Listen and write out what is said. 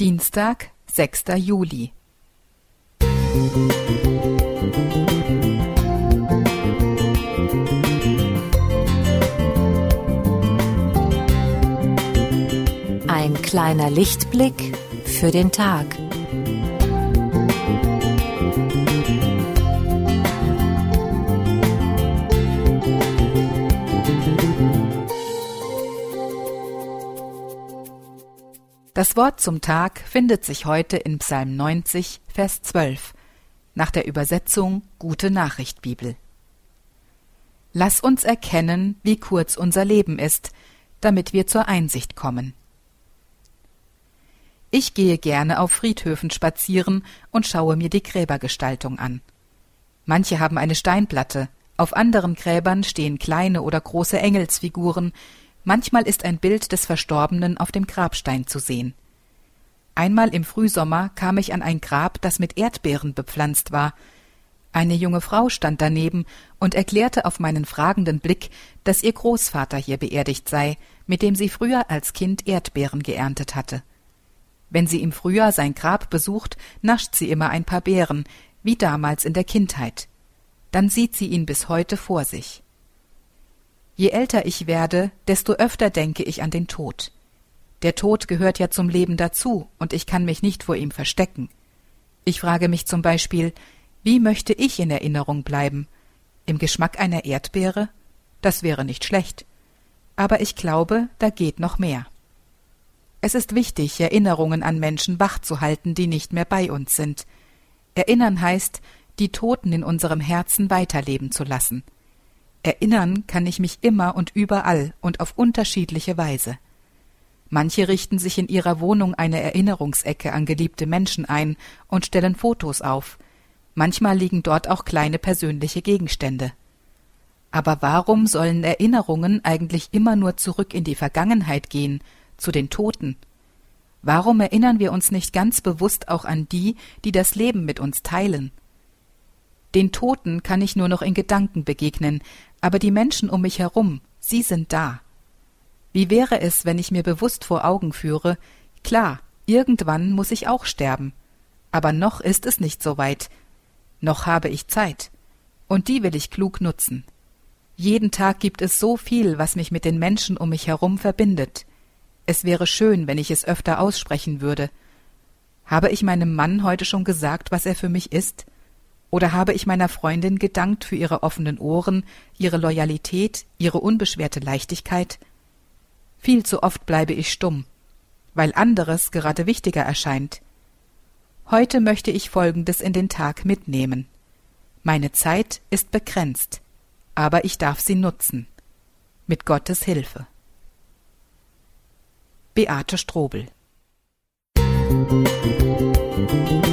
Dienstag, 6. Juli. Ein kleiner Lichtblick für den Tag. Das Wort zum Tag findet sich heute in Psalm 90, Vers 12, nach der Übersetzung Gute Nachricht Bibel. Lass uns erkennen, wie kurz unser Leben ist, damit wir zur Einsicht kommen. Ich gehe gerne auf Friedhöfen spazieren und schaue mir die Gräbergestaltung an. Manche haben eine Steinplatte, auf anderen Gräbern stehen kleine oder große Engelsfiguren, Manchmal ist ein Bild des Verstorbenen auf dem Grabstein zu sehen. Einmal im Frühsommer kam ich an ein Grab, das mit Erdbeeren bepflanzt war. Eine junge Frau stand daneben und erklärte auf meinen fragenden Blick, dass ihr Großvater hier beerdigt sei, mit dem sie früher als Kind Erdbeeren geerntet hatte. Wenn sie im Frühjahr sein Grab besucht, nascht sie immer ein paar Beeren, wie damals in der Kindheit. Dann sieht sie ihn bis heute vor sich. Je älter ich werde, desto öfter denke ich an den Tod. Der Tod gehört ja zum Leben dazu, und ich kann mich nicht vor ihm verstecken. Ich frage mich zum Beispiel, wie möchte ich in Erinnerung bleiben? Im Geschmack einer Erdbeere? Das wäre nicht schlecht. Aber ich glaube, da geht noch mehr. Es ist wichtig, Erinnerungen an Menschen wachzuhalten, die nicht mehr bei uns sind. Erinnern heißt, die Toten in unserem Herzen weiterleben zu lassen. Erinnern kann ich mich immer und überall und auf unterschiedliche Weise. Manche richten sich in ihrer Wohnung eine Erinnerungsecke an geliebte Menschen ein und stellen Fotos auf. Manchmal liegen dort auch kleine persönliche Gegenstände. Aber warum sollen Erinnerungen eigentlich immer nur zurück in die Vergangenheit gehen, zu den Toten? Warum erinnern wir uns nicht ganz bewusst auch an die, die das Leben mit uns teilen? Den Toten kann ich nur noch in Gedanken begegnen, aber die Menschen um mich herum, sie sind da. Wie wäre es, wenn ich mir bewusst vor Augen führe, klar, irgendwann muss ich auch sterben, aber noch ist es nicht so weit, noch habe ich Zeit, und die will ich klug nutzen. Jeden Tag gibt es so viel, was mich mit den Menschen um mich herum verbindet. Es wäre schön, wenn ich es öfter aussprechen würde. Habe ich meinem Mann heute schon gesagt, was er für mich ist? Oder habe ich meiner Freundin gedankt für ihre offenen Ohren, ihre Loyalität, ihre unbeschwerte Leichtigkeit? Viel zu oft bleibe ich stumm, weil anderes gerade wichtiger erscheint. Heute möchte ich Folgendes in den Tag mitnehmen. Meine Zeit ist begrenzt, aber ich darf sie nutzen. Mit Gottes Hilfe. Beate Strobel Musik